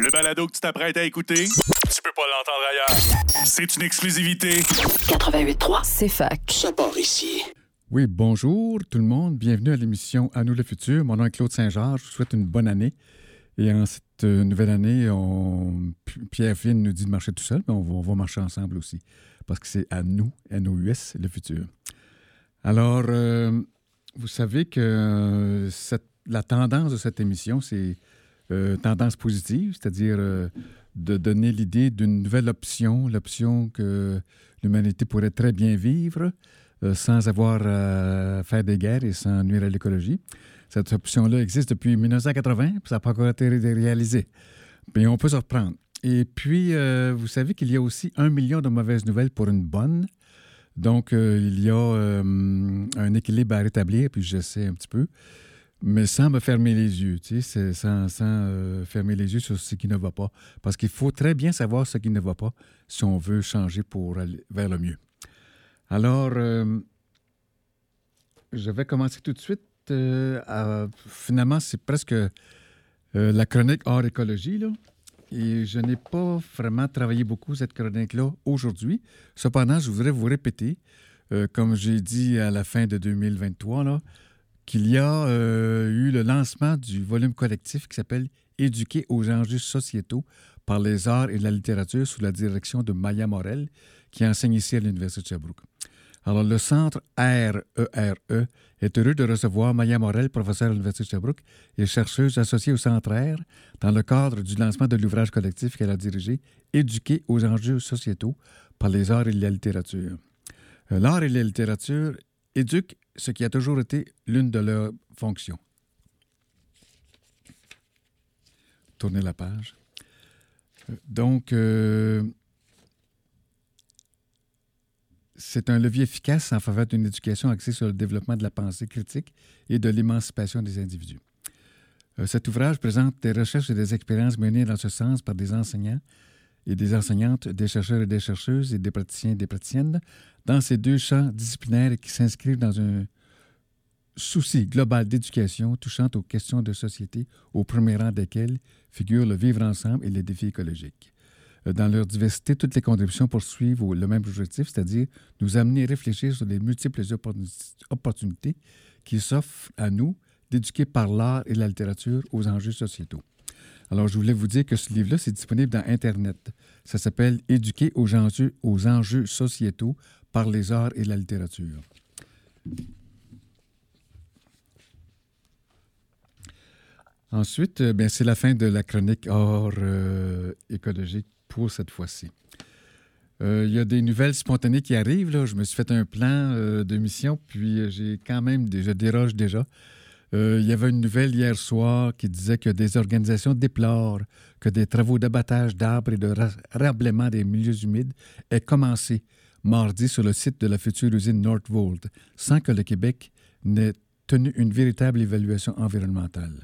Le balado que tu t'apprêtes à écouter, tu peux pas l'entendre ailleurs. C'est une exclusivité. 88.3, c'est fac. Ça part ici. Oui, bonjour tout le monde. Bienvenue à l'émission À nous le futur. Mon nom est Claude Saint-Georges. Je vous souhaite une bonne année. Et en cette euh, nouvelle année, on... Pierre Flynn nous dit de marcher tout seul, mais on va, on va marcher ensemble aussi. Parce que c'est à nous, N-O-U-S, le futur. Alors, euh, vous savez que euh, cette- la tendance de cette émission, c'est euh, tendance positive, c'est-à-dire euh, de donner l'idée d'une nouvelle option, l'option que l'humanité pourrait très bien vivre euh, sans avoir à faire des guerres et sans nuire à l'écologie. Cette option-là existe depuis 1980, puis ça n'a pas encore été ré- réalisé. Mais on peut se reprendre. Et puis, vous savez qu'il y a aussi un million de mauvaises nouvelles pour une bonne. Donc, il y a un équilibre à rétablir, puis j'essaie un petit peu, mais sans me fermer les yeux, tu sais, sans, sans, euh, fermer les yeux sur ce qui ne va pas. Parce qu'il faut très bien savoir ce qui ne va pas si on veut changer pour aller vers le mieux. Alors, euh, je vais commencer tout de suite. euh, finalement, c'est presque euh, la chronique hors écologie, là. Et je n'ai pas vraiment travaillé beaucoup cette chronique-là aujourd'hui. Cependant, je voudrais vous répéter, comme j'ai dit à la fin de 2023, là, qu'il y a euh, eu le lancement du volume collectif qui s'appelle Éduquer aux enjeux sociétaux par les arts et la littérature sous la direction de Maya Morel, qui enseigne ici à l'Université de Sherbrooke. Alors, le centre RERE est heureux de recevoir Maya Morel, professeure à l'Université de Sherbrooke et chercheuse associée au centre R, dans le cadre du lancement de l'ouvrage collectif qu'elle a dirigé, Éduquer aux enjeux sociétaux par les arts et la littérature. Euh, L'art et la littérature éduquent ce qui a toujours été l'une de leurs fonctions. Tournez la page. Donc, euh, c'est un levier efficace en faveur d'une éducation axée sur le développement de la pensée critique et de l'émancipation des individus. Euh, Cet ouvrage présente des recherches et des expériences menées dans ce sens par des enseignants et des enseignantes, des chercheurs et des chercheuses et des praticiens et des praticiennes dans ces deux champs disciplinaires qui s'inscrivent dans un souci global d'éducation touchant aux questions de société, au premier rang desquelles figurent le vivre ensemble et les défis écologiques. Euh, Dans leur diversité, toutes les contributions poursuivent le même objectif, c'est-à-dire nous amener à réfléchir sur les multiples opportuni- opportunités qui s'offrent à nous d'éduquer par l'art et la littérature aux enjeux sociétaux. Alors, je voulais vous dire que ce livre-là, c'est disponible dans Internet. Ça s'appelle Éduquer aux enjeux, aux enjeux sociétaux par les arts et la littérature. Ensuite, euh, ben, c'est la fin de la chronique hors euh, écologique pour cette fois-ci. Euh, Il y a des nouvelles spontanées qui arrivent. Là. Je me suis fait un plan de mission, puis j'ai quand même, je déroge déjà. Euh, il y avait une nouvelle hier soir qui disait que des organisations déplorent que des travaux d'abattage d'arbres et de ra- rablaiement des milieux humides aient commencé mardi sur le site de la future usine Northvolt, sans que le Québec n'ait tenu une véritable évaluation environnementale.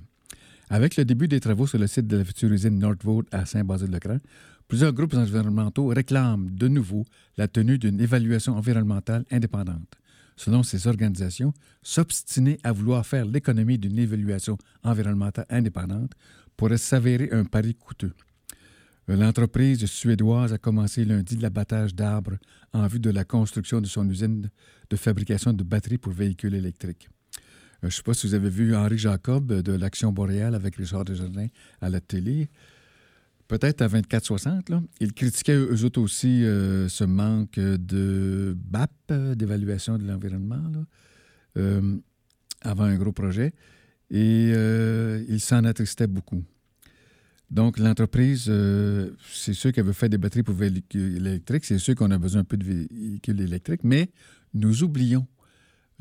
Avec le début des travaux sur le site de la future usine Northvolt à Saint-Basile-le-Grand, plusieurs groupes environnementaux réclament de nouveau la tenue d'une évaluation environnementale indépendante. Selon ces organisations, s'obstiner à vouloir faire l'économie d'une évaluation environnementale indépendante pourrait s'avérer un pari coûteux. L'entreprise suédoise a commencé lundi l'abattage d'arbres en vue de la construction de son usine de fabrication de batteries pour véhicules électriques. Euh, Je ne sais pas si vous avez vu Henri Jacob euh, de l'Action boréale avec Richard Desjardins à la télé. Peut-être à 24-60, là. Ils critiquaient eux autres aussi euh, ce manque de BAP, d'évaluation de l'environnement, euh, avant un gros projet. Et euh, ils s'en attristaient beaucoup. Donc, l'entreprise, c'est sûr qu'elle veut faire des batteries pour véhicules électriques. C'est sûr qu'on a besoin un peu de véhicules électriques, mais nous oublions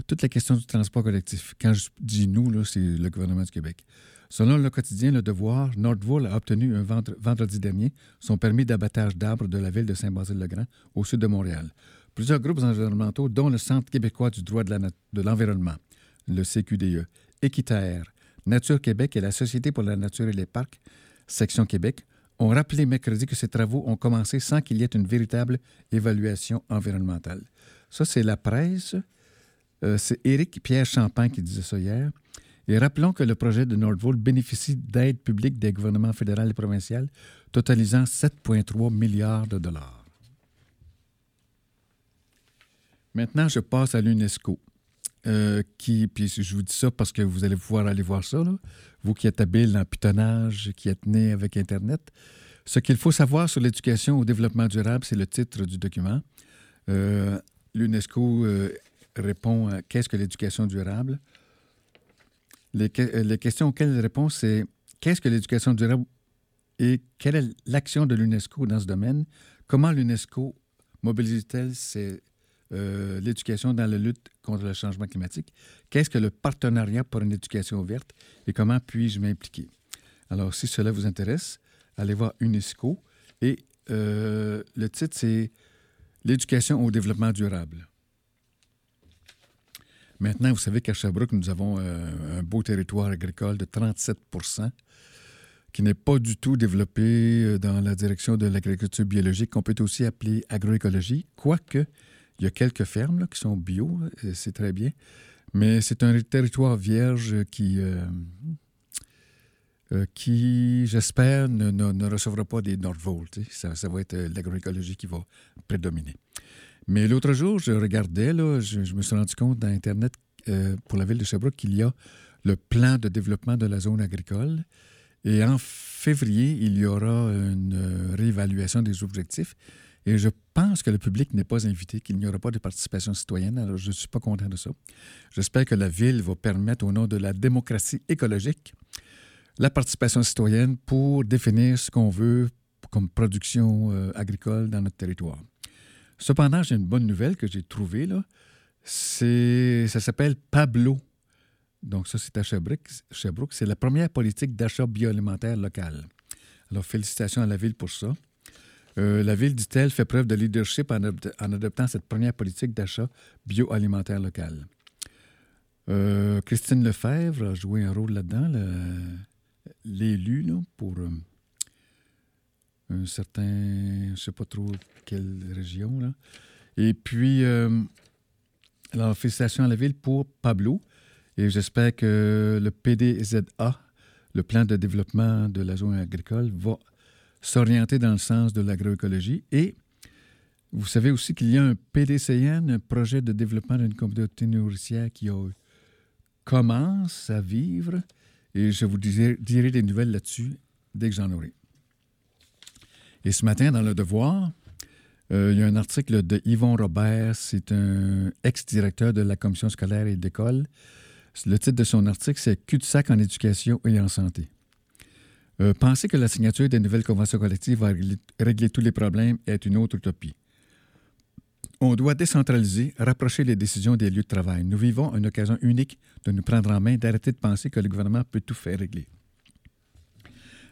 toute la question du transport collectif. Quand je dis nous, c'est le gouvernement du Québec. Selon le quotidien Le Devoir, Nordvool a obtenu un vendre- vendredi dernier son permis d'abattage d'arbres de la ville de Saint-Basile-le-Grand, au sud de Montréal. Plusieurs groupes environnementaux, dont le Centre québécois du droit de l'environnement, le CQDE, Équiterre, Nature Québec et la Société pour la nature et les parcs, section Québec, ont rappelé mercredi que ces travaux ont commencé sans qu'il y ait une véritable évaluation environnementale. Ça, c'est la presse. Euh, c'est Éric Pierre Champagne qui disait ça hier. Et rappelons que le projet de Nordvolt bénéficie d'aides publiques des gouvernements fédéral et provincial totalisant 7,3 milliards de dollars. Maintenant, je passe à l'UNESCO. Euh, qui, puis je vous dis ça parce que vous allez pouvoir aller voir ça, vous qui êtes habile en pitonnage, qui êtes né avec Internet. Ce qu'il faut savoir sur l'éducation au développement durable, c'est le titre du document. Euh, L'UNESCO euh, répond à qu'est-ce que l'éducation durable? Les, les, questions auxquelles elle répond, c'est qu'est-ce que l'éducation durable et quelle est l'action de l'UNESCO dans ce domaine? Comment l'UNESCO mobilise-t-elle euh, l'éducation dans la lutte contre le changement climatique? Qu'est-ce que le partenariat pour une éducation ouverte et comment puis-je m'impliquer? Alors, si cela vous intéresse, allez voir UNESCO et euh, le titre, c'est L'éducation au développement durable. Maintenant, vous savez qu'à Sherbrooke, nous avons euh, un beau territoire agricole de 37% qui n'est pas du tout développé dans la direction de l'agriculture biologique, qu'on peut aussi appeler agroécologie, quoique il y a quelques fermes qui sont bio, c'est très bien, mais c'est un territoire vierge qui, euh, euh, j'espère, ne, recevra pas des Nordvolt. Ça, ça, va être euh, l'agroécologie qui va prédominer. Mais l'autre jour, je regardais, je, me suis rendu compte dans Internet pour la ville de Sherbrooke qu'il y a le plan de développement de la zone agricole. Et en février, il y aura une réévaluation des objectifs. Et je pense que le public n'est pas invité, qu'il n'y aura pas de participation citoyenne. Alors, je ne suis pas content de ça. J'espère que la Ville va permettre, au nom de la démocratie écologique, la participation citoyenne pour définir ce qu'on veut comme production euh, agricole dans notre territoire. Cependant, j'ai une bonne nouvelle que j'ai trouvée. Là. C'est, ça s'appelle Pablo. Donc, ça, c'est à Sherbrooke. C'est la première politique d'achat bioalimentaire local. Alors, félicitations à la Ville pour ça. Euh, la ville, dit-elle, fait preuve de leadership en, adoptant cette première politique d'achat bioalimentaire local. Euh, Christine Lefebvre a joué un rôle là-dedans, l'élu pour euh, un certain, je ne sais pas trop quelle région. Là. Et puis, alors, félicitations à la ville pour Pablo. Et j'espère que le PDZA, le plan de développement de la zone agricole, va s'orienter dans le sens de l'agroécologie. Et vous savez aussi qu'il y a un PDCN, un projet de développement d'une communauté nourricière qui commence à vivre. Et je vous dirai, des nouvelles là-dessus dès que j'en aurai. Et ce matin, dans Le Devoir, euh, il y a un article de Yvon Robert, c'est un ex-directeur de la commission scolaire et d'école. Le titre de son article, c'est Cul-de-sac en éducation et en santé. Euh, penser que la signature des nouvelles conventions collectives va régler, tous les problèmes est une autre utopie. On doit décentraliser, rapprocher les décisions des lieux de travail. Nous vivons une occasion unique de nous prendre en main, d'arrêter de penser que le gouvernement peut tout faire régler.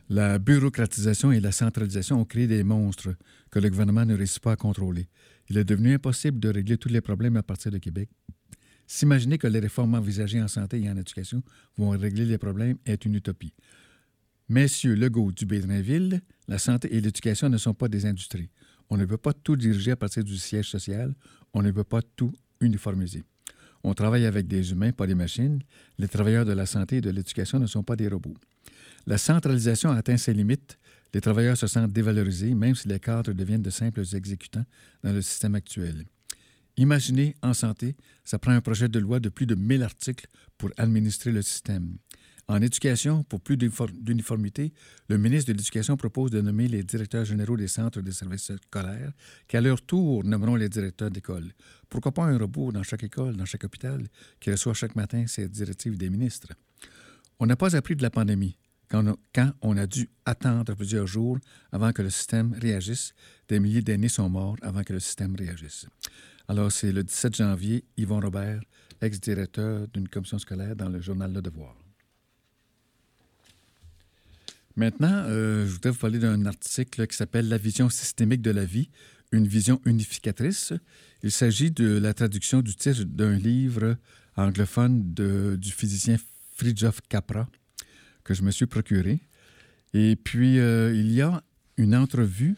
La bureaucratisation et la centralisation ont créé des monstres que le gouvernement ne réussit pas à contrôler. Il est devenu impossible de régler tous les problèmes à partir de Québec. S'imaginer que les réformes envisagées en santé et en éducation vont régler les problèmes est une utopie. Messieurs Legault du Bédrinville, la santé et l'éducation ne sont pas des industries. On ne peut pas tout diriger à partir du siège social. On ne peut pas tout uniformiser. On travaille avec des humains, pas des machines. Les travailleurs de la santé et de l'éducation ne sont pas des robots. La centralisation atteint ses limites. Les travailleurs se sentent dévalorisés, même si les cadres deviennent de simples exécutants dans le système actuel. Imaginez, en santé, ça prend un projet de loi de plus de 1000 articles pour administrer le système. En éducation, pour plus d'uniformité, le ministre de l'Éducation propose de nommer les directeurs généraux des centres de services scolaires, qui à leur tour nommeront les directeurs d'école. Pourquoi pas un robot dans chaque école, dans chaque hôpital, qui reçoit chaque matin ces directives des ministres? On n'a pas appris de la pandémie. Quand on, a dû attendre plusieurs jours avant que le système réagisse, des milliers d'aînés sont morts avant que le système réagisse. Alors, c'est le 17 janvier, Yvon Robert, ex-directeur d'une commission scolaire dans le journal Le Devoir. Maintenant, euh, je voudrais vous parler d'un article qui s'appelle La vision systémique de la vie, une vision unificatrice. Il s'agit de la traduction du titre d'un livre anglophone du physicien Fridtjof Capra que je me suis procuré. Et puis, euh, il y a une entrevue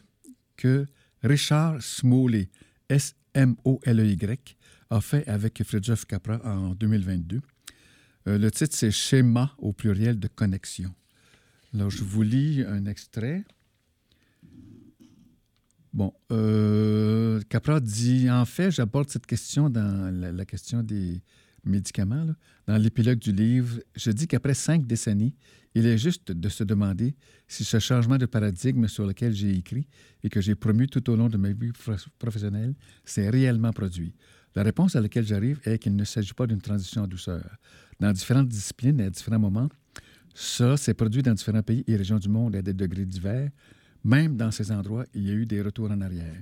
que Richard Smoley, S-M-O-L-E-Y, a fait avec Fridtjof Capra en 2022. Euh, le titre, c'est Schéma au pluriel de connexion. Alors, je vous lis un extrait. Bon, euh, Capra dit En fait, j'aborde cette question dans la, question des médicaments. Dans l'épilogue du livre, je dis qu'après cinq décennies, il est juste de se demander si ce changement de paradigme sur lequel j'ai écrit et que j'ai promu tout au long de ma vie professionnelle s'est réellement produit. La réponse à laquelle j'arrive est qu'il ne s'agit pas d'une transition en douceur. Dans différentes disciplines et à différents moments, ça s'est produit dans différents pays et régions du monde à des degrés divers. Même dans ces endroits, il y a eu des retours en arrière.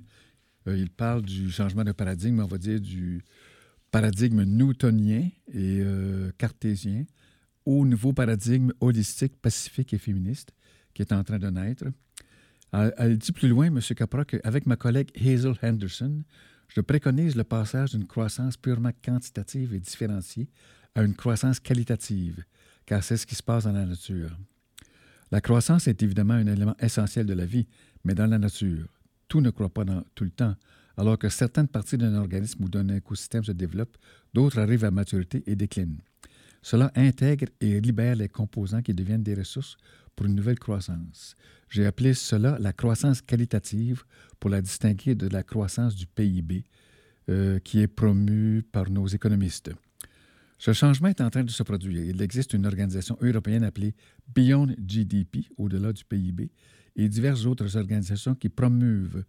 Euh, il parle du changement de paradigme, on va dire du paradigme newtonien et euh, cartésien au nouveau paradigme holistique, pacifique et féministe qui est en train de naître. Elle, dit plus loin, M. Capra, qu'avec ma collègue Hazel Henderson, je préconise le passage d'une croissance purement quantitative et différenciée à une croissance qualitative, car c'est ce qui se passe dans la nature. La croissance est évidemment un élément essentiel de la vie, mais dans la nature, tout ne croît pas dans, tout le temps. Alors que certaines parties d'un organisme ou d'un écosystème se développent, d'autres arrivent à maturité et déclinent. Cela intègre et libère les composants qui deviennent des ressources pour une nouvelle croissance. J'ai appelé cela la croissance qualitative pour la distinguer de la croissance du PIB euh, qui est promue par nos économistes. Ce changement est en train de se produire. Il existe une organisation européenne appelée Beyond GDP, au-delà du PIB, et diverses autres organisations qui promeuvent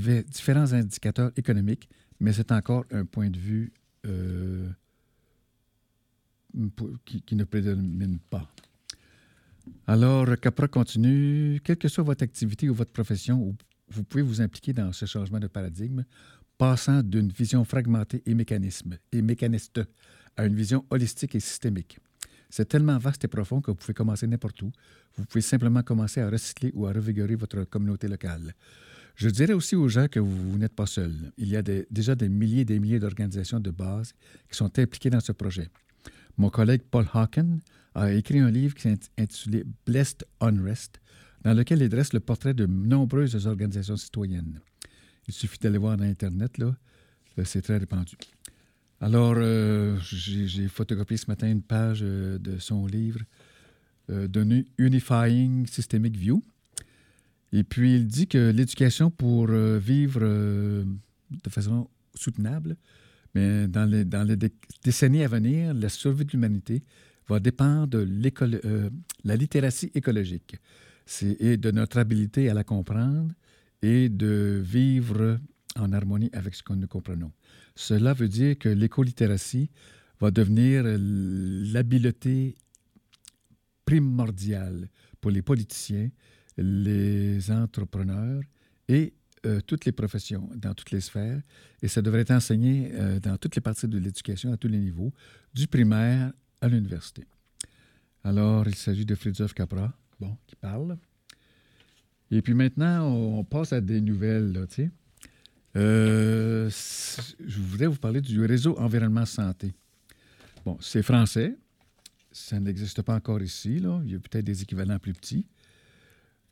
différents indicateurs économiques, mais c'est encore un point de vue euh, qui, ne prédomine pas. Alors, Capra continue. Quelle que soit votre activité ou votre profession, vous pouvez vous impliquer dans ce changement de paradigme, passant d'une vision fragmentée et, mécaniste à une vision holistique et systémique. C'est tellement vaste et profond que vous pouvez commencer n'importe où. Vous pouvez simplement commencer à recycler ou à revigorer votre communauté locale. Je dirais aussi aux gens que vous, n'êtes pas seul. Il y a déjà des milliers et des milliers d'organisations de base qui sont impliquées dans ce projet. Mon collègue Paul Hawken a écrit un livre qui est intitulé Blessed Unrest, dans lequel il dresse le portrait de nombreuses organisations citoyennes. Il suffit d'aller voir dans Internet, là, c'est très répandu. Alors, euh, j'ai photographié ce matin une page euh, de son livre euh, Unifying Systemic View. Et puis, il dit que l'éducation pour vivre de façon soutenable, mais dans les, décennies à venir, la survie de l'humanité va dépendre de la littératie écologique et de notre habilité à la comprendre et de vivre en harmonie avec ce que nous comprenons. Cela veut dire que l'écolittératie va devenir l'habileté primordiale pour les politiciens, les entrepreneurs et euh, toutes les professions, dans toutes les sphères. Et ça devrait être enseigné euh, dans toutes les parties de l'éducation, à tous les niveaux, du primaire à l'université. Alors, il s'agit de Fridtjof Capra, bon, qui parle. Et puis maintenant, on passe à des nouvelles, tu sais. Euh, je voudrais vous parler du réseau environnement santé. Bon, c'est français. Ça n'existe pas encore ici. Là. Il y a peut-être des équivalents plus petits.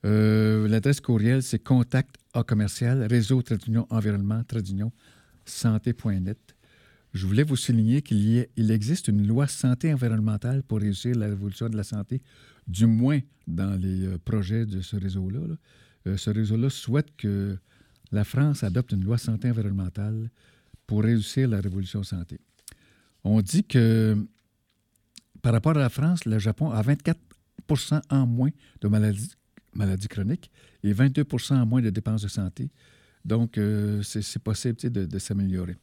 Euh, l'adresse courriel, c'est contact à commercial réseau Tradunion environnement Tradunion santé.net. Je voulais vous souligner qu'il il existe une loi santé environnementale pour réussir la révolution de la santé, du moins dans les euh, projets de ce réseau-là. ce réseau-là souhaite que la France adopte une loi santé environnementale pour réussir la révolution santé. On dit que par rapport à la France, le Japon a 24% en moins de maladies, maladies chroniques et 22 en moins de dépenses de santé. Donc, euh, c'est possible de, s'améliorer.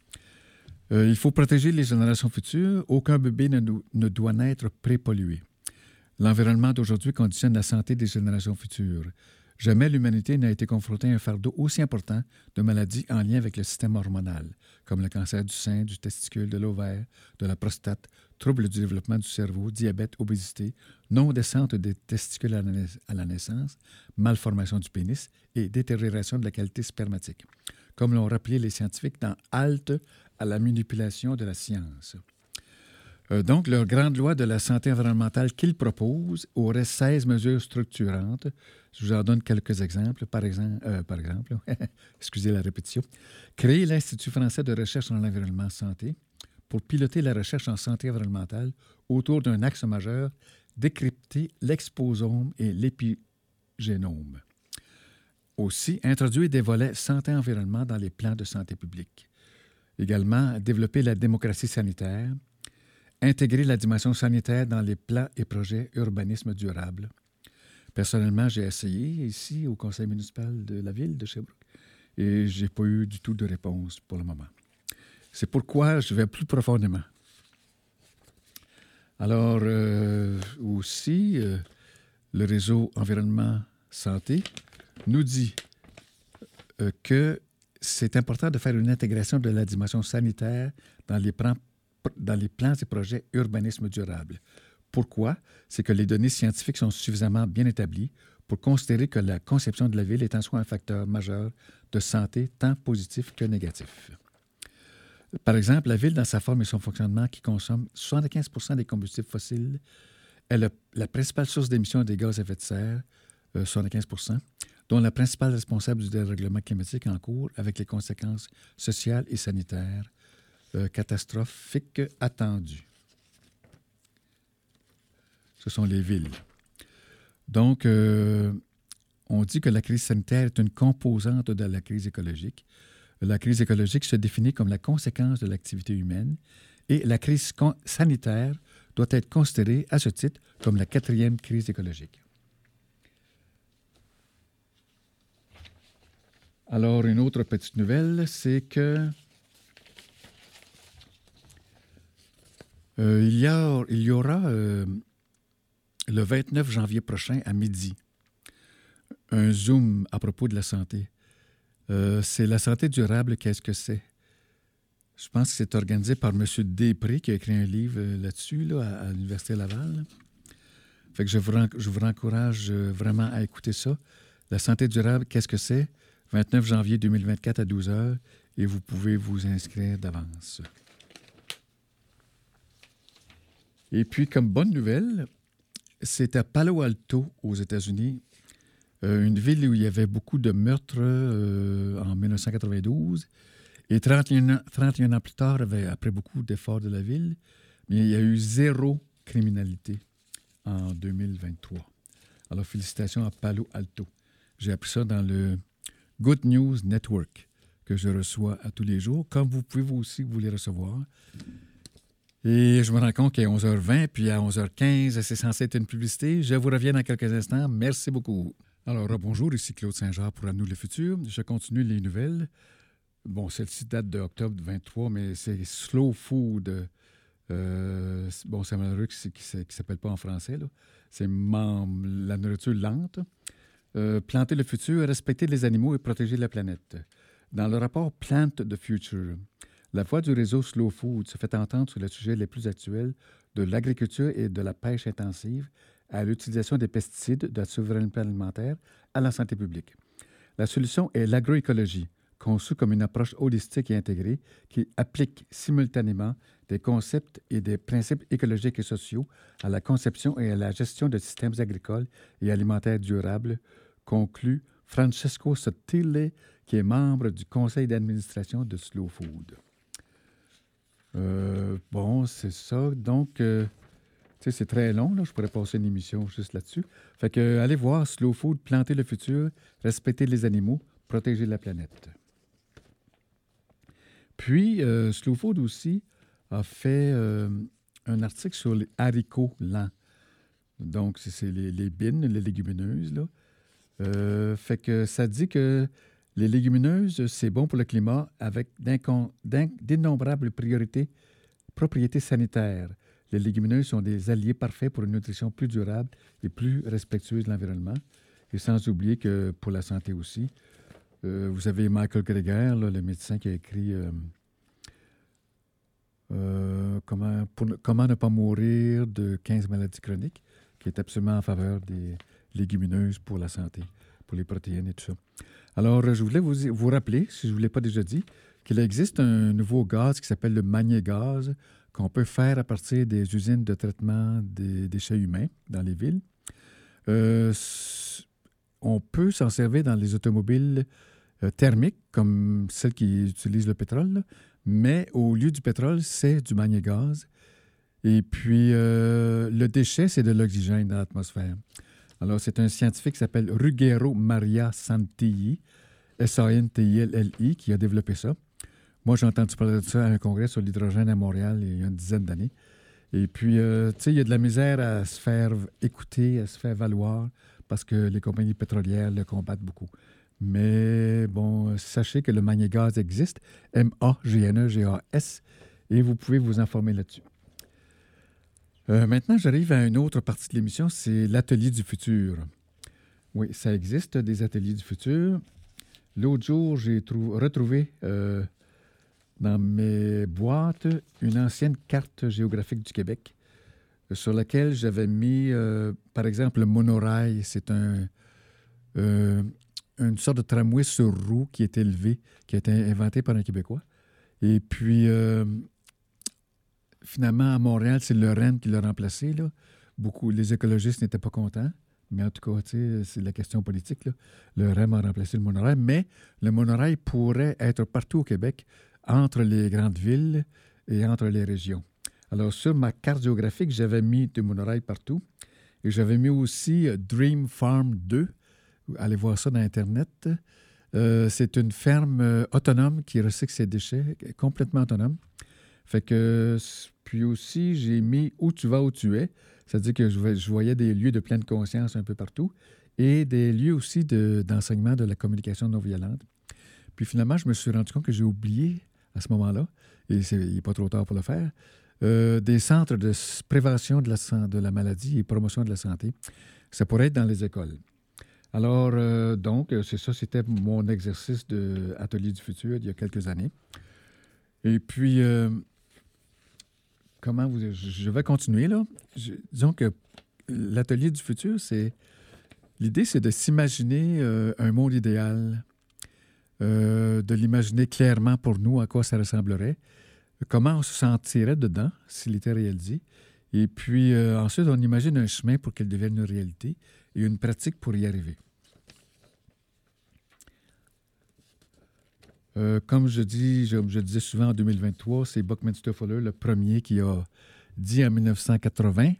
Euh, il faut protéger les générations futures. Aucun bébé ne, ne doit naître prépollué. L'environnement d'aujourd'hui conditionne la santé des générations futures. Jamais l'humanité n'a été confrontée à un fardeau aussi important de maladies en lien avec le système hormonal, comme le cancer du sein, du testicule, de l'ovaire, de la prostate, troubles du développement du cerveau, diabète, obésité, non-descente des testicules à la naissance, malformation du pénis et détérioration de la qualité spermatique, comme l'ont rappelé les scientifiques dans Halte à la manipulation de la science. Euh, donc, leur grande loi de la santé environnementale qu'ils proposent aurait 16 mesures structurantes. Je vous en donne quelques exemples. Par exemple, euh, exemple excusez la répétition, créer l'Institut français de recherche en environnement santé, pour piloter la recherche en santé environnementale autour d'un axe majeur, décrypter l'exposome et l'épigénome. Aussi, introduire des volets santé-environnement dans les plans de santé publique. Également, développer la démocratie sanitaire, intégrer la dimension sanitaire dans les plans et projets urbanisme durable. Personnellement, j'ai essayé ici au conseil municipal de la ville de Sherbrooke et je n'ai pas eu du tout de réponse pour le moment. C'est pourquoi je vais plus profondément. Alors, euh, aussi, euh, le réseau environnement santé nous dit euh, que c'est important de faire une intégration de la dimension sanitaire dans les, plans, dans les plans et projets urbanisme durable. Pourquoi? C'est que les données scientifiques sont suffisamment bien établies pour considérer que la conception de la ville est en soi un facteur majeur de santé tant positif que négatif. Par exemple, la ville, dans sa forme et son fonctionnement, qui consomme 75 des combustibles fossiles, est la principale source d'émissions des gaz à effet de serre, 75 euh, dont la principale responsable du dérèglement climatique en cours avec les conséquences sociales et sanitaires catastrophiques attendues. Ce sont les villes. Donc, euh, on dit que la crise sanitaire est une composante de la crise écologique. La crise écologique se définit comme la conséquence de l'activité humaine et la crise sanitaire doit être considérée à ce titre comme la quatrième crise écologique. Alors, une autre petite nouvelle, c'est que euh, il, y aura euh, le 29 janvier prochain à midi un Zoom à propos de la santé. Euh, c'est la santé durable, qu'est-ce que c'est? Je pense que c'est organisé par M. Després qui a écrit un livre là-dessus là, à, l'Université Laval. Fait que je vous, je vous encourage vraiment à écouter ça. La santé durable, qu'est-ce que c'est? 29 janvier 2024 à 12 h et vous pouvez vous inscrire d'avance. Et puis, comme bonne nouvelle, c'est à Palo Alto, aux États-Unis, euh, une ville où il y avait beaucoup de meurtres euh, en 1992. Et 31 ans, 31 ans plus tard, après beaucoup d'efforts de la ville, il y a eu zéro criminalité en 2023. Alors, félicitations à Palo Alto. J'ai appris ça dans le Good News Network que je reçois à tous les jours, comme vous pouvez vous aussi vous les recevoir. Et je me rends compte qu'il est 11h20, puis à 11h15, c'est censé être une publicité. Je vous reviens dans quelques instants. Merci beaucoup. Alors, bonjour, ici Claude Saint-Jean pour nous le futur. Je continue les nouvelles. Bon, celle-ci date d'octobre 23, mais c'est Slow Food. Euh, bon, c'est malheureux qui ne s'appelle pas en français. C'est la nourriture lente. Euh, planter le futur, respecter les animaux et protéger la planète. Dans le rapport Plant the Future, la voix du réseau Slow Food se fait entendre sur les sujets les plus actuels de l'agriculture et de la pêche intensive à l'utilisation des pesticides, de la souveraineté alimentaire, à la santé publique. La solution est l'agroécologie, conçue comme une approche holistique et intégrée qui applique simultanément des concepts et des principes écologiques et sociaux à la conception et à la gestion de systèmes agricoles et alimentaires durables conclut Francesco Sottile, qui est membre du conseil d'administration de Slow Food. Euh, bon, c'est ça. Donc, euh, c'est très long. Là. Je pourrais passer une émission juste là-dessus. Fait que, euh, allez voir Slow Food, planter le futur, respecter les animaux, protéger la planète. Puis, Slow Food aussi a fait un article sur les haricots lents. Donc, c'est les, les bines, les légumineuses, là. Euh, fait que ça dit que les légumineuses, c'est bon pour le climat avec d'innombrables priorités, propriétés sanitaires. Les légumineuses sont des alliés parfaits pour une nutrition plus durable et plus respectueuse de l'environnement. Et sans oublier que pour la santé aussi, euh, vous avez Michael Greger, le médecin qui a écrit euh, comment, comment ne pas mourir de 15 maladies chroniques, qui est absolument en faveur des, légumineuses pour la santé, pour les protéines et tout ça. Alors, je voulais vous, rappeler, si je ne vous l'ai pas déjà dit, qu'il existe un nouveau gaz qui s'appelle le magné-gaz qu'on peut faire à partir des usines de traitement des déchets humains dans les villes. Euh, on peut s'en servir dans les automobiles euh, thermiques, comme celles qui utilisent le pétrole, Mais au lieu du pétrole, c'est du magnégaz. Et puis, euh, le déchet, c'est de l'oxygène dans l'atmosphère. Alors, c'est un scientifique qui s'appelle Ruggero Maria Santilli, S-A-N-T-I-L-L-I, qui a développé ça. Moi, j'ai entendu parler de ça à un congrès sur l'hydrogène à Montréal il y a une dizaine d'années. Et puis, euh, tu sais, il y a de la misère à se faire écouter, à se faire valoir, parce que les compagnies pétrolières le combattent beaucoup. Mais bon, sachez que le magnégaz existe, M-A-G-N-E-G-A-S, et vous pouvez vous informer là-dessus. Euh, maintenant, j'arrive à une autre partie de l'émission, c'est l'atelier du futur. Oui, ça existe, des ateliers du futur. L'autre jour, j'ai retrouvé euh, dans mes boîtes une ancienne carte géographique du Québec euh, sur laquelle j'avais mis, par exemple, le monorail. C'est un, une sorte de tramway sur roue qui est élevé, qui a été inventé par un Québécois. Et puis, finalement, à Montréal, c'est le Rennes qui l'a remplacé. Là. Beaucoup, les écologistes n'étaient pas contents. Mais en tout cas, c'est la question politique. Là. Le REM a remplacé le monorail, mais le monorail pourrait être partout au Québec entre les grandes villes et entre les régions. Alors, sur ma carte géographique, j'avais mis des monorails partout. Et j'avais mis aussi euh, Dream Farm 2. Allez voir ça dans Internet. Euh, c'est une ferme euh, autonome qui recycle ses déchets, complètement autonome. Fait que, puis aussi, j'ai mis où tu vas, où tu es. C'est-à-dire que je, voyais des lieux de pleine conscience un peu partout et des lieux aussi d'enseignement de, la communication non violente. Puis finalement, je me suis rendu compte que j'ai oublié à ce moment-là, et il n'est pas trop tard pour le faire, euh, des centres de prévention de la, maladie et promotion de la santé. Ça pourrait être dans les écoles. Alors, euh, donc, c'est ça, c'était mon exercice d'atelier du futur il y a quelques années. Et puis, euh, comment vous... Je vais continuer, là. disons que l'atelier du futur, c'est... L'idée, c'est de s'imaginer un monde idéal euh, de l'imaginer clairement pour nous à quoi ça ressemblerait, comment on se sentirait dedans s'il était réalisé. Et puis euh, ensuite, on imagine un chemin pour qu'il devienne une réalité et une pratique pour y arriver. Euh, comme je dis, je, je, disais souvent en 2023, c'est Buckminster Fuller, le premier, qui a dit en 1980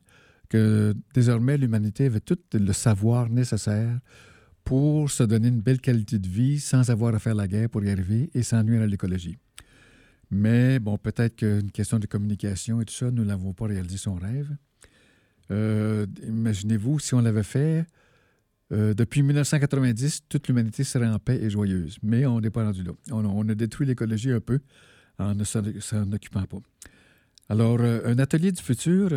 que désormais l'humanité avait tout le savoir nécessaire pour se donner une belle qualité de vie sans avoir à faire la guerre pour y arriver et sans nuire à l'écologie. Mais bon, peut-être qu'une question de communication et tout ça, nous n'avons pas réalisé son rêve. Euh, imaginez-vous, si on l'avait fait, euh, depuis 1990, toute l'humanité serait en paix et joyeuse. Mais on n'est pas rendu là. On, a détruit l'écologie un peu en ne s'en occupant pas. Alors, euh, un atelier du futur,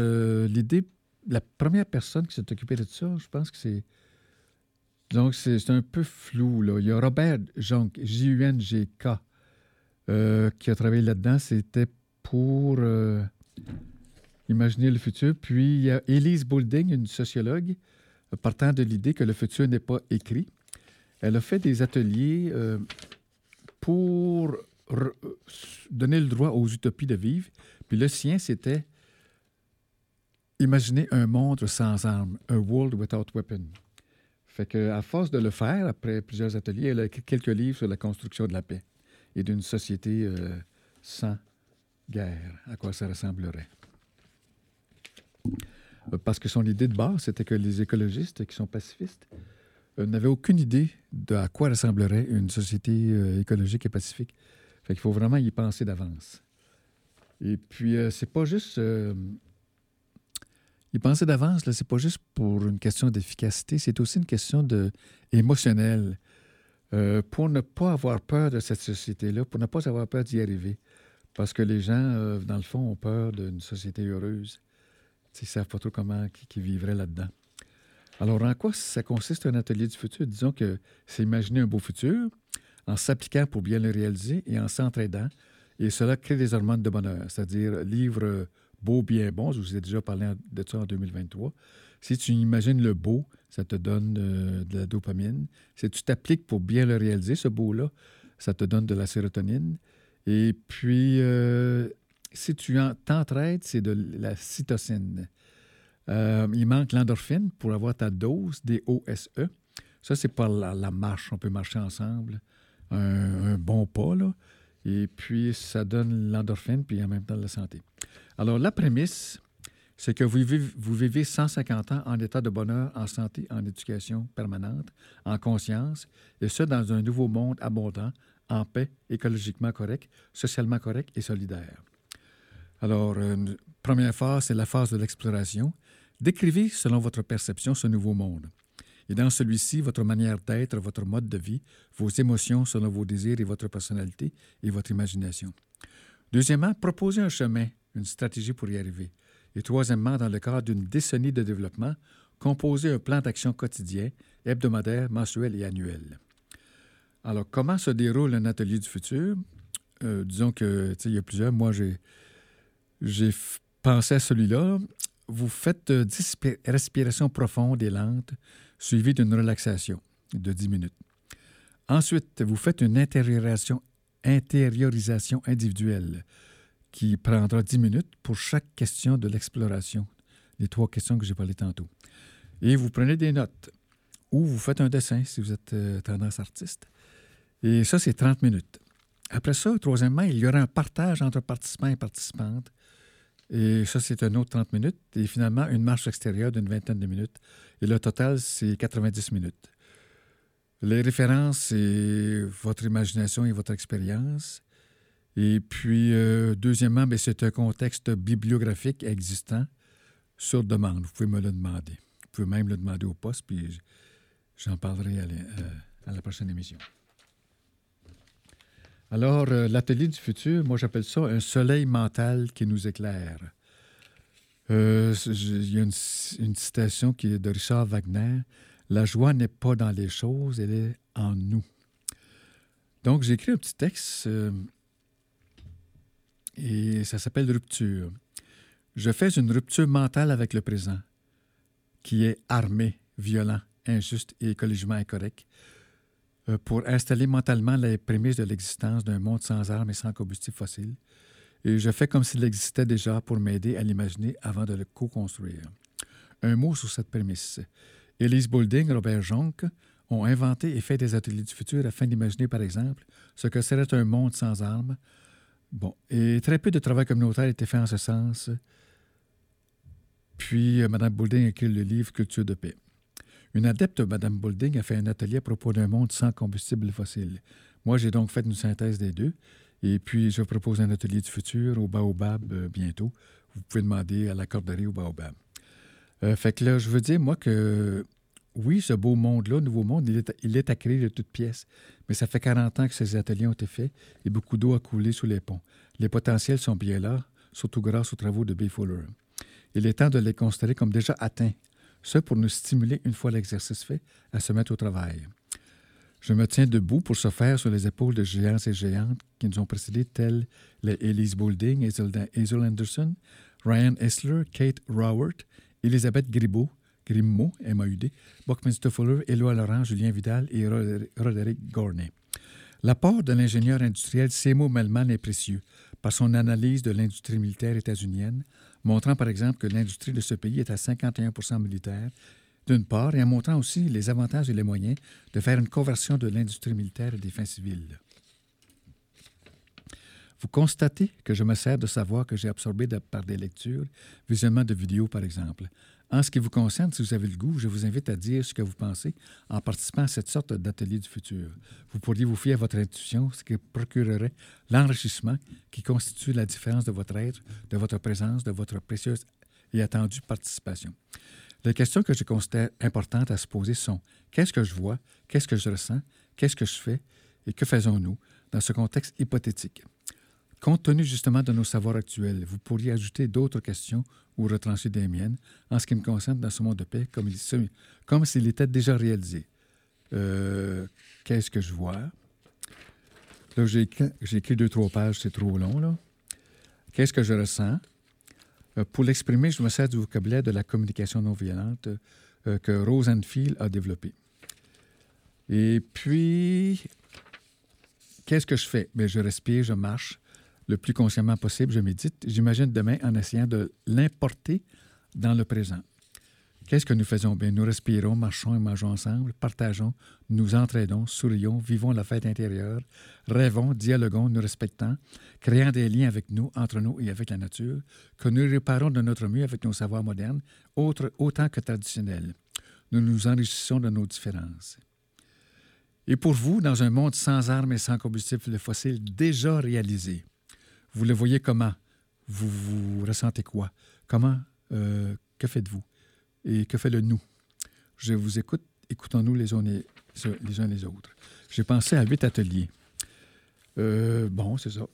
l'idée, la première personne qui s'est occupée de ça, je pense que c'est donc, c'est un peu flou. Là. Il y a Robert Jonk, J-U-N-G-K, euh, qui a travaillé là-dedans. C'était pour euh, imaginer le futur. Puis, il y a Elise Boulding, une sociologue, partant de l'idée que le futur n'est pas écrit. Elle a fait des ateliers euh, pour donner le droit aux utopies de vivre. Puis le sien, c'était imaginer un monde sans armes, a world without weapons. Fait que, à force de le faire, après plusieurs ateliers, elle a écrit quelques livres sur la construction de la paix et d'une société euh, sans guerre, à quoi ça ressemblerait? Euh, parce que son idée de base, c'était que les écologistes qui sont pacifistes euh, n'avaient aucune idée de à quoi ressemblerait une société écologique et pacifique. Fait qu'il faut vraiment y penser d'avance. Et puis, c'est pas juste y penser d'avance, ce n'est pas juste pour une question d'efficacité, c'est aussi une question de, émotionnelle. Euh, pour ne pas avoir peur de cette société-là, pour ne pas avoir peur d'y arriver. Parce que les gens, euh, dans le fond, ont peur d'une société heureuse. Ils ne savent pas trop comment qui, vivraient là-dedans. Alors, en quoi ça consiste un atelier du futur? Disons que c'est imaginer un beau futur en s'appliquant pour bien le réaliser et en s'entraidant. Et cela crée des hormones de bonheur, c'est-à-dire livre beau, bien bon. Je vous ai déjà parlé de ça en 2023. Si tu imagines le beau, ça te donne euh, de la dopamine. Si tu t'appliques pour bien le réaliser, ce beau-là, ça te donne de la sérotonine. Et puis, euh, si tu t'entraides, c'est de la cytocine. Euh, il manque l'endorphine pour avoir ta dose des OSE. Ça, c'est par la, marche. On peut marcher ensemble. Un, un bon pas, là. Et puis, ça donne l'endorphine, puis en même temps la santé. Alors, la prémisse, c'est que vous vivez, vous vivez 150 ans en état de bonheur, en santé, en éducation permanente, en conscience, et ce, dans un nouveau monde abondant, en paix, écologiquement correct, socialement correct et solidaire. Alors, une première phase, c'est la phase de l'exploration. Décrivez, selon votre perception, ce nouveau monde. Et dans celui-ci, votre manière d'être, votre mode de vie, vos émotions selon vos désirs et votre personnalité et votre imagination. Deuxièmement, proposez un chemin, une stratégie pour y arriver. Et troisièmement, dans le cadre d'une décennie de développement, composez un plan d'action quotidien, hebdomadaire, mensuel et annuel. Alors, comment se déroule un atelier du futur? Euh, disons que, il y a plusieurs. Moi, j'ai, j'ai pensé à celui-là. Vous faites 10 euh, respirations profondes et lentes suivi d'une relaxation de 10 minutes. Ensuite, vous faites une intériorisation, intériorisation individuelle qui prendra 10 minutes pour chaque question de l'exploration, les trois questions que j'ai parlé tantôt. Et vous prenez des notes ou vous faites un dessin si vous êtes euh, tendance artiste. Et ça, c'est 30 minutes. Après ça, troisièmement, il y aura un partage entre participants et participantes et ça, c'est un autre 30 minutes. Et finalement, une marche extérieure d'une vingtaine de minutes. Et le total, c'est 90 minutes. Les références, c'est votre imagination et votre expérience. Et puis, euh, deuxièmement, ben, c'est un contexte bibliographique existant sur demande. Vous pouvez me le demander. Vous pouvez même le demander au poste, puis j'en parlerai à la euh, prochaine émission. Alors, euh, l'atelier du futur, moi j'appelle ça un soleil mental qui nous éclaire. Euh, il y a une, citation qui est de Richard Wagner. La joie n'est pas dans les choses, elle est en nous. Donc, j'ai écrit un petit texte euh, et ça s'appelle Rupture. Je fais une rupture mentale avec le présent, qui est armé, violent, injuste et écologiquement incorrect. Euh, pour installer mentalement les prémices de l'existence d'un monde sans armes et sans combustible fossile. Et je fais comme s'il existait déjà pour m'aider à l'imaginer avant de le co-construire. Un mot sur cette prémisse. Elise Boulding, Robert Jonck ont inventé et fait des ateliers du futur afin d'imaginer, par exemple, ce que serait un monde sans armes. Bon, et très peu de travail communautaire a été fait en ce sens. Puis, euh, Mme Boulding a écrit le livre Culture de paix. Une adepte, Mme Boulding, a fait un atelier à propos d'un monde sans combustible fossile. Moi, j'ai donc fait une synthèse des deux. Et puis, je propose un atelier du futur au Baobab euh, bientôt. Vous pouvez demander à la corderie au Baobab. Euh, fait que là, je veux dire, moi, que oui, ce beau monde-là, nouveau monde, il est, il à créer de toutes pièces. Mais ça fait 40 ans que ces ateliers ont été faits et beaucoup d'eau a coulé sous les ponts. Les potentiels sont bien là, surtout grâce aux travaux de B. Fuller. Il est temps de les considérer comme déjà atteints ce pour nous stimuler, une fois l'exercice fait, à se mettre au travail. Je me tiens debout pour se faire sur les épaules de géants et géantes qui nous ont précédés, tels les Elise Boulding, Hazel Anderson, Ryan Essler, Kate Rowert, Elisabeth Gribaud, Grimaud, M-A-U-D, Buckminster Fuller, Éloi Laurent, Julien Vidal et Roderick Gorney. L'apport de l'ingénieur industriel Seymour Melman est précieux par son analyse de l'industrie militaire états-unienne, montrant par exemple que l'industrie de ce pays est à 51% militaire, d'une part, et en montrant aussi les avantages et les moyens de faire une conversion de l'industrie militaire à des fins civiles. Vous constatez que je me sers de savoir que j'ai absorbé par des lectures, visionnement de vidéos par exemple, en ce qui vous concerne, si vous avez le goût, je vous invite à dire ce que vous pensez en participant à cette sorte d'atelier du futur. Vous pourriez vous fier à votre intuition, ce qui procurerait l'enrichissement qui constitue la différence de votre être, de votre présence, de votre précieuse et attendue participation. Les questions que je considère importantes à se poser sont qu'est-ce que je vois, qu'est-ce que je ressens, qu'est-ce que je fais? Et que faisons-nous dans ce contexte hypothétique? Compte tenu justement de nos savoirs actuels, vous pourriez ajouter d'autres questions ou retrancher des miennes en ce qui me concerne dans ce monde de paix comme, comme s'il était déjà réalisé. Euh, qu'est-ce que je vois? Là, j'ai écrit, deux, trois pages, c'est trop long. Là. Qu'est-ce que je ressens? Euh, pour l'exprimer, je me sers du vocabulaire de la communication non violente euh, que Rosenfield a développé. Et puis, qu'est-ce que je fais? Bien, je respire, je marche, le plus consciemment possible, je médite. J'imagine demain en essayant de l'importer dans le présent. Qu'est-ce que nous faisons? Bien, nous respirons, marchons et mangeons ensemble, partageons, nous entraidons, sourions, vivons la fête intérieure, rêvons, dialoguons, nous respectons, créant des liens avec nous, entre nous et avec la nature, que nous réparons de notre mieux avec nos savoirs modernes, autres, autant que traditionnels. Nous nous enrichissons de nos différences. Et pour vous, dans un monde sans armes et sans combustible fossile déjà réalisé, vous le voyez comment? Vous, vous ressentez quoi? Comment? Euh, que faites-vous? Et que fait le nous? Je vous écoute, écoutons-nous les uns les, autres. J'ai pensé à huit ateliers. Euh, bon, c'est ça.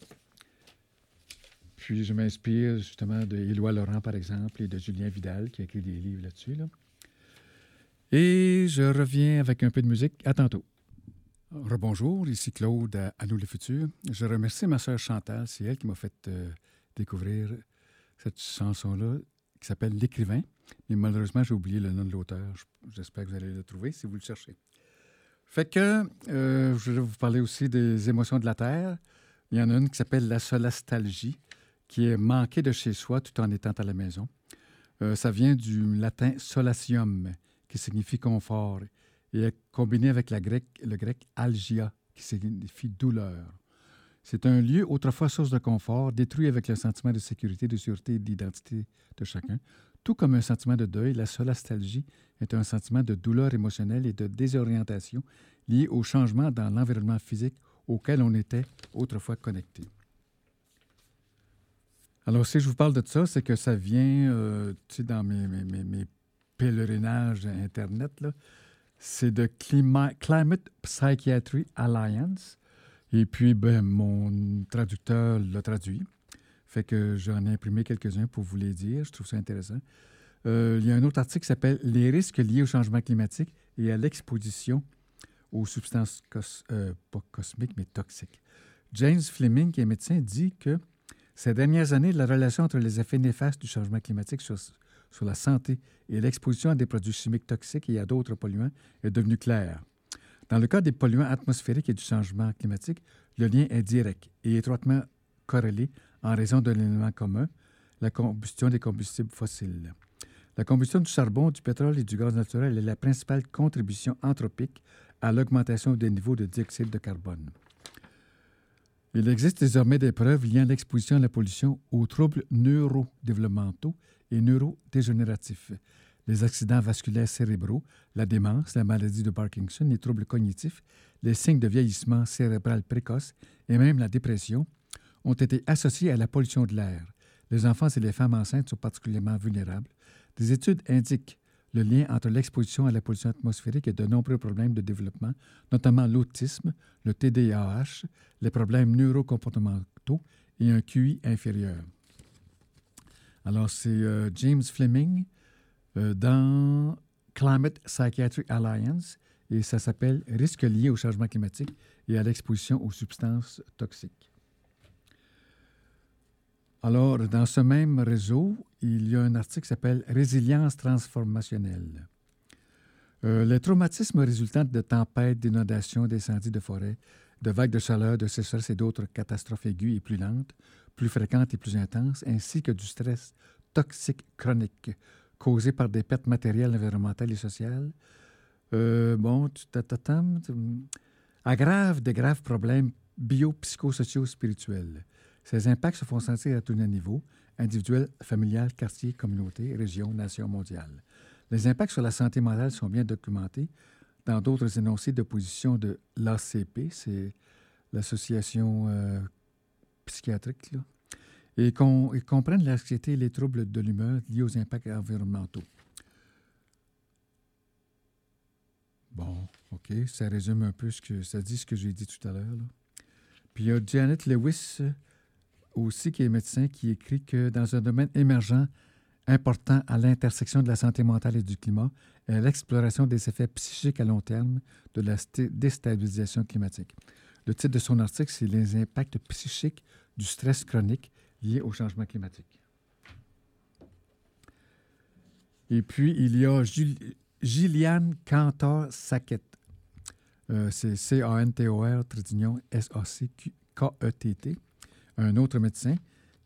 Puis je m'inspire justement de Éloi Laurent, par exemple, et de Julien Vidal, qui a écrit des livres là-dessus. Là. Et je reviens avec un peu de musique. À tantôt. Rebonjour, ici Claude à, Nous le Futur. Je remercie ma sœur Chantal, c'est elle qui m'a fait euh, découvrir cette chanson-là qui s'appelle L'écrivain. Mais malheureusement, j'ai oublié le nom de l'auteur. J'espère que vous allez le trouver si vous le cherchez. Fait que euh, je vais vous parler aussi des émotions de la Terre. Il y en a une qui s'appelle la solastalgie, qui est manquer de chez soi tout en étant à la maison. Euh, ça vient du latin solatium, qui signifie confort, et est combiné avec le grec algia, qui signifie douleur. C'est un lieu autrefois source de confort, détruit avec le sentiment de sécurité, de sûreté et d'identité de chacun. Tout comme un sentiment de deuil, la solastalgie est un sentiment de douleur émotionnelle et de désorientation lié au changement dans l'environnement physique auquel on était autrefois connecté. Alors, si je vous parle de ça, c'est que ça vient, euh, dans mes, pèlerinages Internet, c'est de Climate Psychiatry Alliance. Et puis, ben, mon traducteur l'a traduit. Fait que j'en ai imprimé quelques-uns pour vous les dire. Je trouve ça intéressant. Euh, il y a un autre article qui s'appelle Les risques liés au changement climatique et à l'exposition aux substances euh, pas cosmiques, mais toxiques. James Fleming, qui est médecin, dit que ces dernières années, la relation entre les effets néfastes du changement climatique sur, sur la santé et l'exposition à des produits chimiques toxiques et à d'autres polluants est devenue claire. Dans le cas des polluants atmosphériques et du changement climatique, le lien est direct et étroitement corrélé en raison d'un élément commun, la combustion des combustibles fossiles. La combustion du charbon, du pétrole et du gaz naturel est la principale contribution anthropique à l'augmentation des niveaux de dioxyde de carbone. Il existe désormais des preuves liant l'exposition à la pollution aux troubles neurodéveloppementaux et neurodégénératifs, les accidents vasculaires cérébraux, la démence, la maladie de Parkinson, les troubles cognitifs, les signes de vieillissement cérébral précoce et même la dépression, ont été associés à la pollution de l'air. Les enfants et les femmes enceintes sont particulièrement vulnérables. Des études indiquent le lien entre l'exposition à la pollution atmosphérique et de nombreux problèmes de développement, notamment l'autisme, le TDAH, les problèmes neurocomportementaux et un QI inférieur. Alors, c'est euh, James Fleming euh, dans Climate Psychiatry Alliance et ça s'appelle Risques liés au changement climatique et à l'exposition aux substances toxiques. Alors, dans ce même réseau, il y a un article qui s'appelle Résilience transformationnelle. Euh, les traumatismes résultant de tempêtes, d'inondations, d'incendies de forêt, de vagues de chaleur, de sécheresse et d'autres catastrophes aiguës et plus lentes, plus fréquentes et plus intenses, ainsi que du stress toxique chronique causé par des pertes matérielles, environnementales et sociales, euh, bon, aggrave des graves problèmes biopsychosociaux spirituels ces impacts se font sentir à tous les niveaux, individuel, familial, quartier, communauté, région, nation, mondiale. Les impacts sur la santé mentale sont bien documentés dans d'autres énoncés d'opposition de l'ACP, c'est l'association euh, psychiatrique, là, et, qu'on comprennent l'anxiété et les troubles de l'humeur liés aux impacts environnementaux. Bon, OK, ça résume un peu ce que ça dit ce que j'ai dit tout à l'heure. Puis il y a Janet Lewis, aussi, qui est médecin, qui écrit que dans un domaine émergent important à l'intersection de la santé mentale et du climat est l'exploration des effets psychiques à long terme de la déstabilisation climatique. Le titre de son article, c'est Les impacts psychiques du stress chronique lié au changement climatique. Et puis, il y a Gillian Cantor-Sackett. Euh, c'est C-A-N-T-O-R, S-A-C-K-E-T-T un autre médecin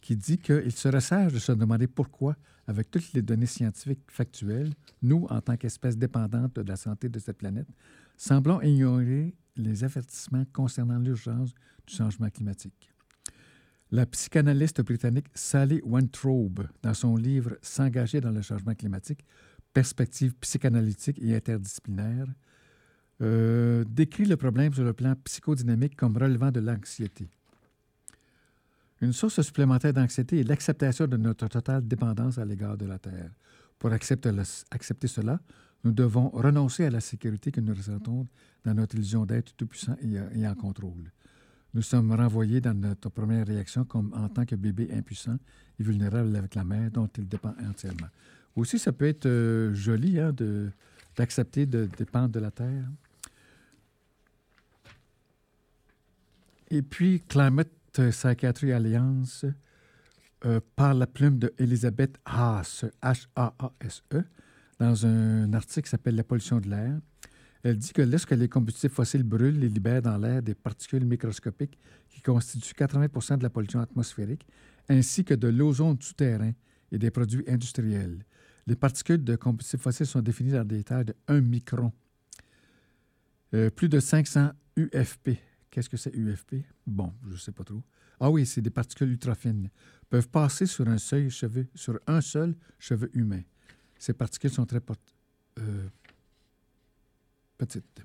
qui dit qu'il serait sage de se demander pourquoi, avec toutes les données scientifiques factuelles, nous, en tant qu'espèce dépendante de la santé de cette planète, semblons ignorer les avertissements concernant l'urgence du changement climatique. La psychanalyste britannique Sally Weintraub, dans son livre S'engager dans le changement climatique, perspective psychanalytique et interdisciplinaire, euh, décrit le problème sur le plan psychodynamique comme relevant de l'anxiété. Une source supplémentaire d'anxiété est l'acceptation de notre totale dépendance à l'égard de la Terre. Pour accepter, accepter, cela, nous devons renoncer à la sécurité que nous ressentons dans notre illusion d'être tout-puissant et, en contrôle. Nous sommes renvoyés dans notre première réaction comme en tant que bébé impuissant et vulnérable avec la mère dont il dépend entièrement. Aussi, ça peut être euh, joli hein, d'accepter de dépendre de la Terre. Et puis, Climate Psychiatry Alliance, euh, par la plume de Elisabeth Haas, H-A-A-S-E, dans un article qui s'appelle La pollution de l'air. Elle dit que lorsque les combustibles fossiles brûlent, ils libèrent dans l'air des particules microscopiques qui constituent 80% de la pollution atmosphérique, ainsi que de l'ozone souterrain et des produits industriels. Les particules de combustibles fossiles sont définies dans des tailles de 1 micron. Euh, plus de 500 UFP, Qu'est-ce que c'est UFP? Bon, je ne sais pas trop. Ah oui, c'est des particules ultra fines. Peuvent passer sur un, seul cheveu humain. Ces particules sont très euh, petites.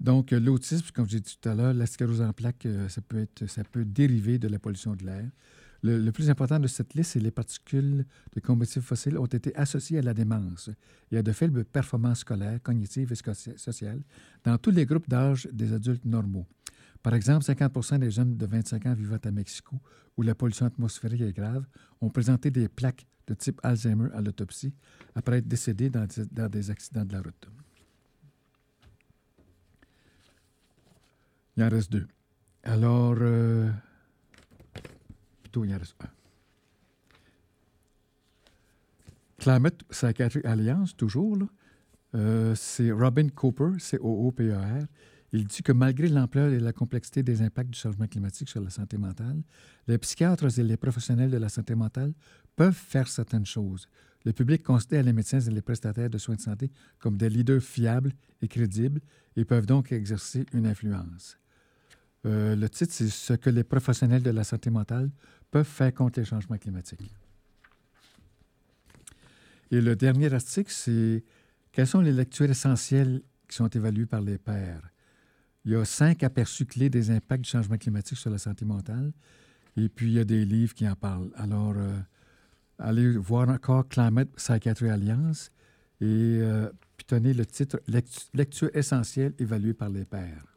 Donc, l'autisme, comme j'ai dit tout à l'heure, la sclérose en plaques, euh, ça, peut être, ça peut dériver de la pollution de l'air. Le, plus important de cette liste, c'est les particules de combustibles fossiles ont été associées à la démence et à de faibles performances scolaires, cognitives et sociales dans tous les groupes d'âge des adultes normaux. Par exemple, 50 des jeunes de 25 ans vivant à Mexico, où la pollution atmosphérique est grave, ont présenté des plaques de type Alzheimer à l'autopsie après être décédés dans, des accidents de la route. Il en reste deux. Alors, euh, plutôt, il en reste un. Climate Psychiatry Alliance, toujours, euh, c'est Robin Cooper, c'est O-O-P-E-R, il dit que malgré l'ampleur et la complexité des impacts du changement climatique sur la santé mentale, les psychiatres et les professionnels de la santé mentale peuvent faire certaines choses. Le public considère les médecins et les prestataires de soins de santé comme des leaders fiables et crédibles et peuvent donc exercer une influence. Euh, le titre, c'est Ce que les professionnels de la santé mentale peuvent faire contre les changements climatiques. Et le dernier article, c'est Quelles sont les lectures essentielles qui sont évaluées par les pairs? Il y a cinq aperçus clés des impacts du changement climatique sur la santé mentale. Et puis, il y a des livres qui en parlent. Alors, euh, allez voir encore Climate Psychiatry Alliance et euh, puis tenez le titre Lecture essentielle évaluée par les pairs.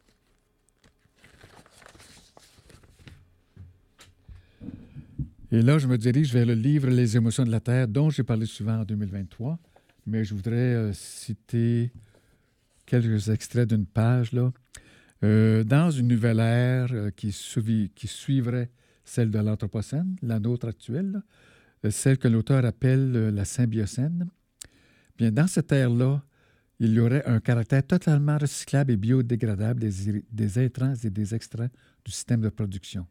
Et là, je me dirige vers le livre Les émotions de la Terre, dont j'ai parlé souvent en 2023, mais je voudrais euh, citer quelques extraits d'une page. Là. Euh, dans une nouvelle ère euh, qui, suivrait celle de l'Anthropocène, la nôtre actuelle, celle que l'auteur appelle la symbiocène, bien, dans cette ère-là, il y aurait un caractère totalement recyclable et biodégradable des, des intrants et des extraits du système de production.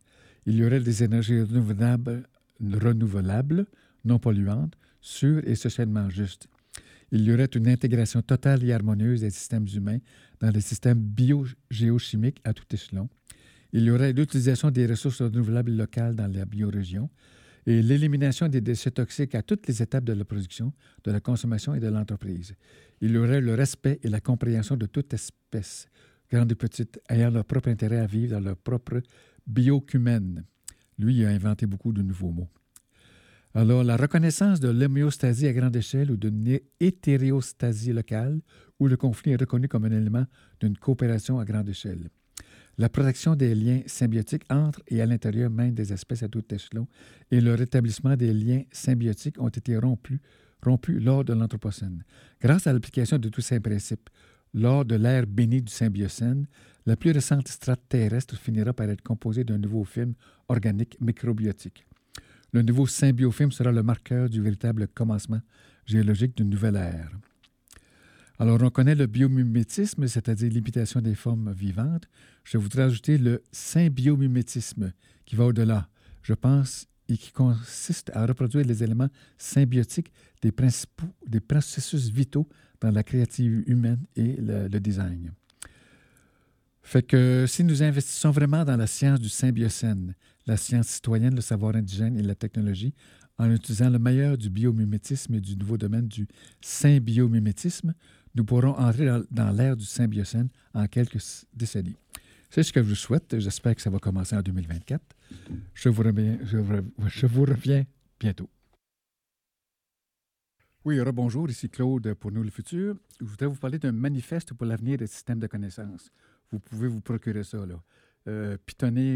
Il y aurait des énergies renouvelables, renouvelables non polluantes, sûres et socialement justes. Il y aurait une intégration totale et harmonieuse des systèmes humains dans les systèmes biogéochimiques à tout échelon. Il y aurait l'utilisation des ressources renouvelables locales dans la biorégion et l'élimination des déchets toxiques à toutes les étapes de la production, de la consommation et de l'entreprise. Il y aurait le respect et la compréhension de toute espèce, grande et petite, ayant leur propre intérêt à vivre dans leur propre biocumène. Lui, a inventé beaucoup de nouveaux mots. Alors, la reconnaissance de l'homéostasie à grande échelle ou d'une hétérostasie locale, où le conflit est reconnu comme un élément d'une coopération à grande échelle. La protection des liens symbiotiques entre et à l'intérieur même des espèces à tout échelon et le rétablissement des liens symbiotiques ont été rompus lors de l'Anthropocène. Grâce à l'application de tous ces principes, lors de l'ère bénie du Symbiocène, la plus récente strate terrestre finira par être composée d'un nouveau film organique microbiotique. Le nouveau symbiofilm sera le marqueur du véritable commencement géologique d'une nouvelle ère. Alors, on connaît le biomimétisme, c'est-à-dire l'imitation des formes vivantes. Je voudrais ajouter le symbiomimétisme, qui va au-delà. Je pense et qui consiste à reproduire les éléments symbiotiques des, principaux, des processus vitaux dans la créativité humaine et le, design. Fait que si nous investissons vraiment dans la science du symbiocène, la science citoyenne, le savoir indigène et la technologie, en utilisant le meilleur du biomimétisme et du nouveau domaine du symbiomimétisme, nous pourrons entrer dans, l'ère du symbiocène en quelques décennies. C'est ce que je vous souhaite. J'espère que ça va commencer en 2024. Je vous reviens, je, vous reviens bientôt. Oui, bonjour, ici Claude pour Nous le Futur. Je voudrais vous parler d'un manifeste pour l'avenir des systèmes de connaissances. Vous pouvez vous procurer ça, là. Euh,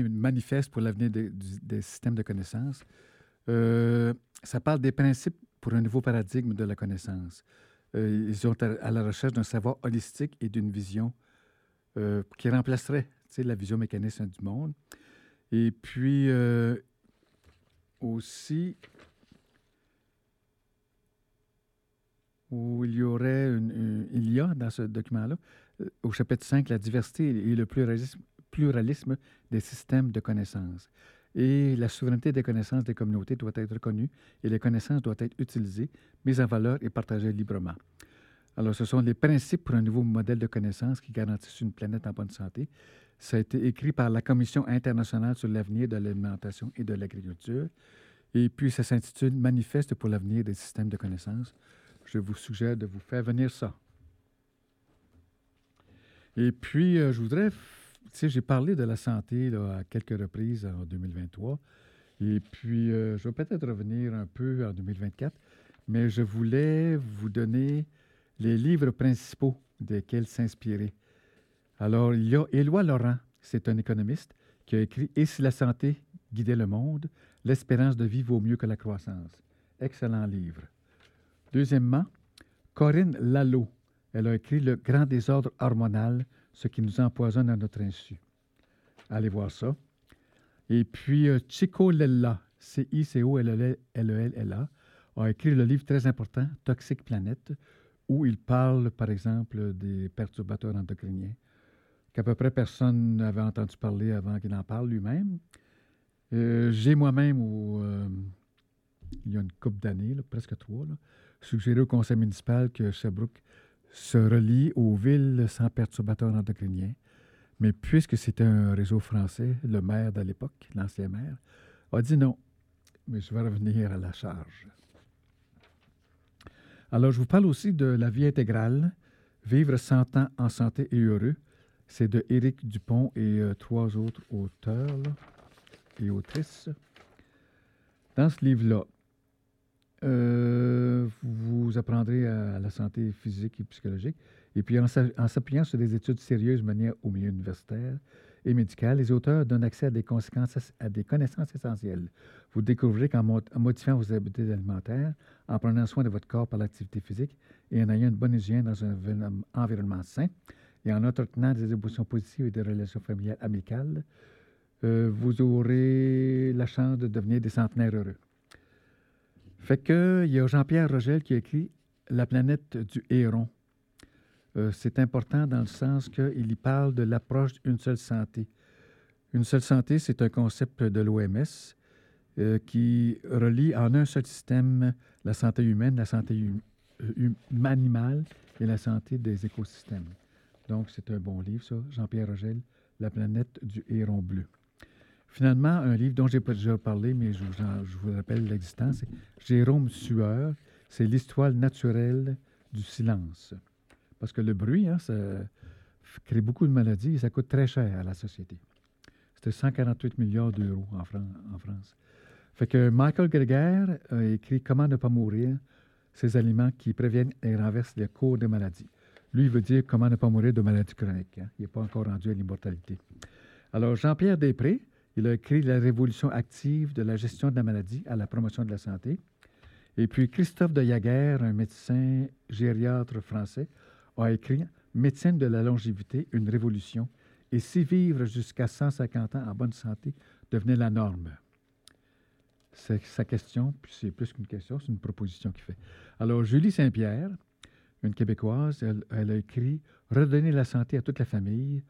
manifeste pour l'avenir des, systèmes de connaissances. Euh, ça parle des principes pour un nouveau paradigme de la connaissance. Euh, ils sont à, la recherche d'un savoir holistique et d'une vision euh, qui remplacerait la vision mécaniste du monde. Et puis aussi, où il y aurait une, il y a dans ce document-là, au chapitre 5, la diversité et le pluralisme, pluralisme des systèmes de connaissances. Et la souveraineté des connaissances des communautés doit être reconnue et les connaissances doivent être utilisées, mises en valeur et partagées librement. Alors, ce sont les principes pour un nouveau modèle de connaissances qui garantissent une planète en bonne santé. Ça a été écrit par la Commission internationale sur l'avenir de l'alimentation et de l'agriculture. Et puis, ça s'intitule Manifeste pour l'avenir des systèmes de connaissances. Je vous suggère de vous faire venir ça. Et puis, euh, je voudrais tu sais, j'ai parlé de la santé à quelques reprises en 2023. Et puis, euh, je vais peut-être revenir un peu en 2024, mais je voulais vous donner les livres principaux desquels s'inspirer. Alors, il y a Éloi Laurent, c'est un économiste, qui a écrit Et si la santé guidait le monde, l'espérance de vie vaut mieux que la croissance. Excellent livre. Deuxièmement, Corinne Lalo, elle a écrit Le grand désordre hormonal ce qui nous empoisonne à notre insu. Allez voir ça. Et puis, euh, Chico Lella, C-I-C-O-L-E-L-L-A, a écrit le livre très important, Toxique Planète, où il parle, par exemple, des perturbateurs endocriniens, qu'à peu près personne n'avait entendu parler avant qu'il en parle lui-même. Euh, j'ai moi-même, euh, il y a une couple d'années, presque trois, suggéré au conseil municipal que Sherbrooke se relie aux villes sans perturbateurs endocriniens. Mais puisque c'était un réseau français, le maire de l'époque, l'ancien maire, a dit non. Mais je vais revenir à la charge. Alors, je vous parle aussi de la vie intégrale, Vivre 100 ans en santé et heureux. C'est de Éric Dupont et euh, trois autres auteurs et autrices. Dans ce livre-là, euh, vous apprendrez à la santé physique et psychologique. Et puis, en s'appuyant sur des études sérieuses menées au milieu universitaire et médical, les auteurs donnent accès à des, connaissances essentielles. Vous découvrez qu'en modifiant vos habitudes alimentaires, en prenant soin de votre corps par l'activité physique et en ayant une bonne hygiène dans un environnement sain, et en entretenant des émotions positives et des relations familiales amicales, euh, vous aurez la chance de devenir des centenaires heureux. Fait que, il y a Jean-Pierre Rogel qui a écrit La planète du héron. Euh, c'est important dans le sens qu'il y parle de l'approche d'une seule santé. Une seule santé, c'est un concept de l'OMS euh, qui relie en un seul système la santé humaine, la santé euh, animale et la santé des écosystèmes. Donc, c'est un bon livre, ça, Jean-Pierre Rogel, La planète du héron bleu. Finalement, un livre dont j'ai déjà parlé, mais je vous, rappelle l'existence, c'est Jérôme Sueur. C'est l'histoire naturelle du silence. Parce que le bruit, hein, ça crée beaucoup de maladies et ça coûte très cher à la société. C'était 148 milliards d'euros en, France. Fait que Michael Greger a écrit Comment ne pas mourir, ces aliments qui préviennent et renversent les cours des maladies. Lui, il veut dire comment ne pas mourir de maladies chroniques. Hein. Il n'est pas encore rendu à l'immortalité. Alors, Jean-Pierre Després, il a écrit La révolution active de la gestion de la maladie à la promotion de la santé. Et puis Christophe de Jaguer, un médecin gériatre français, a écrit Médecine de la longévité, une révolution. Et si vivre jusqu'à 150 ans en bonne santé devenait la norme. C'est sa question, puis c'est plus qu'une question, c'est une proposition qu'il fait. Alors, Julie Saint-Pierre, une Québécoise, elle, elle, a écrit Redonner la santé à toute la famille,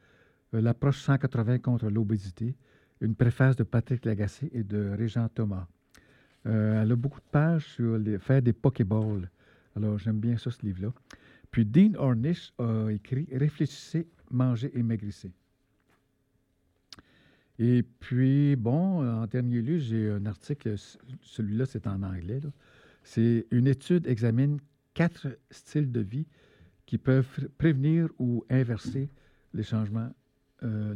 euh, l'approche 180 contre l'obésité, une préface de Patrick Lagacé et de Régent Thomas. Euh, elle a beaucoup de pages sur faire des Pokéballs. Alors, j'aime bien ça, ce livre-là. Puis, Dean Ornish a écrit Réfléchissez, mangez et maigrissez. Et puis, bon, en dernier lieu, j'ai un article, celui-là, c'est en anglais. C'est une étude examine quatre styles de vie qui peuvent prévenir ou inverser les changements euh.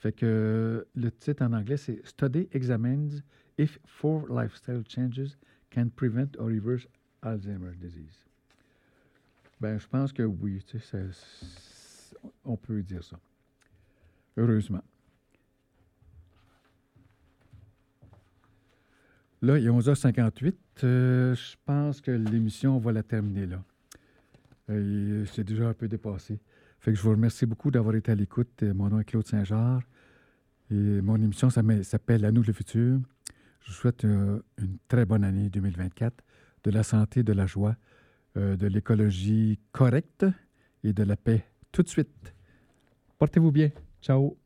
Fait que le titre en anglais, c'est Study examines if four lifestyle changes can prevent or reverse Alzheimer's disease. Ben, je pense que oui, tu sais, on peut dire ça. Heureusement. Là, il est 11h58. Euh, je pense que l'émission, on va la terminer là. Euh, c'est déjà un peu dépassé. Fait que je vous remercie beaucoup d'avoir été à l'écoute. Euh, mon nom est Claude Saint-Georges. Et mon émission s'appelle À nous le futur. Je vous souhaite une très bonne année 2024, de la santé, de la joie, de l'écologie correcte et de la paix tout de suite. Portez-vous bien. Ciao.